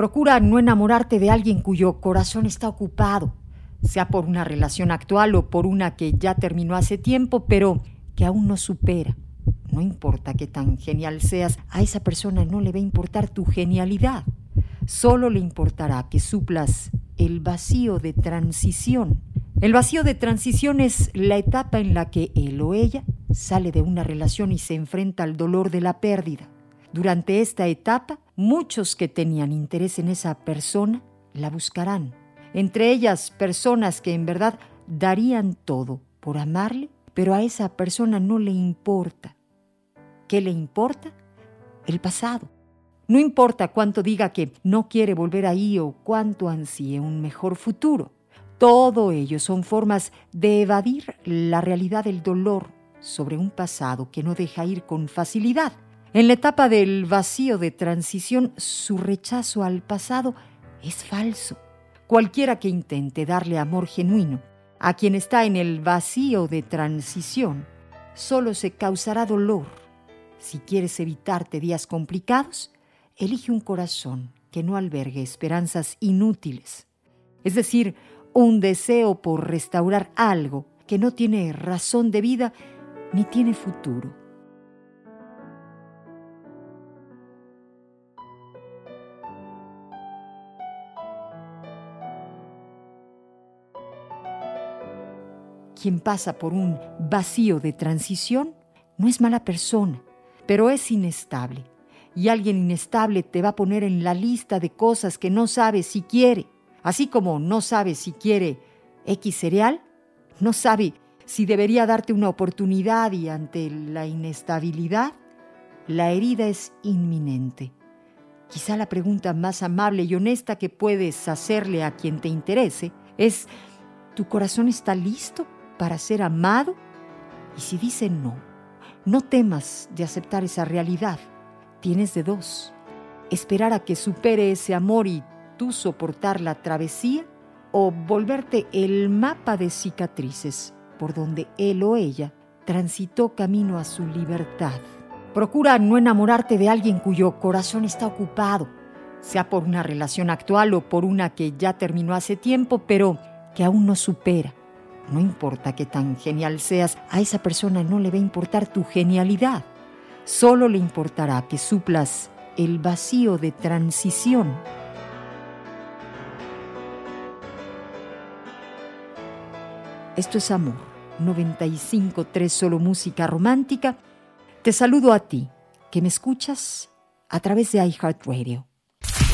Procura no enamorarte de alguien cuyo corazón está ocupado, sea por una relación actual o por una que ya terminó hace tiempo, pero que aún no supera. No importa qué tan genial seas, a esa persona no le va a importar tu genialidad. Solo le importará que suplas el vacío de transición. El vacío de transición es la etapa en la que él o ella sale de una relación y se enfrenta al dolor de la pérdida. Durante esta etapa, muchos que tenían interés en esa persona la buscarán. Entre ellas, personas que en verdad darían todo por amarle, pero a esa persona no le importa. ¿Qué le importa? El pasado. No importa cuánto diga que no quiere volver ahí o cuánto ansíe un mejor futuro. Todo ello son formas de evadir la realidad del dolor sobre un pasado que no deja ir con facilidad. En la etapa del vacío de transición, su rechazo al pasado es falso. Cualquiera que intente darle amor genuino a quien está en el vacío de transición, solo se causará dolor. Si quieres evitarte días complicados, elige un corazón que no albergue esperanzas inútiles, es decir, un deseo por restaurar algo que no tiene razón de vida ni tiene futuro. Quien pasa por un vacío de transición no es mala persona, pero es inestable. Y alguien inestable te va a poner en la lista de cosas que no sabe si quiere. Así como no sabe si quiere X cereal, no sabe si debería darte una oportunidad y ante la inestabilidad, la herida es inminente. Quizá la pregunta más amable y honesta que puedes hacerle a quien te interese es, ¿tu corazón está listo para ser amado? Y si dice no, no temas de aceptar esa realidad. Tienes de dos. Esperar a que supere ese amor y tú soportar la travesía o volverte el mapa de cicatrices por donde él o ella transitó camino a su libertad. Procura no enamorarte de alguien cuyo corazón está ocupado, sea por una relación actual o por una que ya terminó hace tiempo, pero que aún no supera. No importa qué tan genial seas, a esa persona no le va a importar tu genialidad. Solo le importará que suplas el vacío de transición Esto es Amor, 95.3 Solo Música Romántica. Te saludo a ti, que me escuchas a través de iHeartRadio.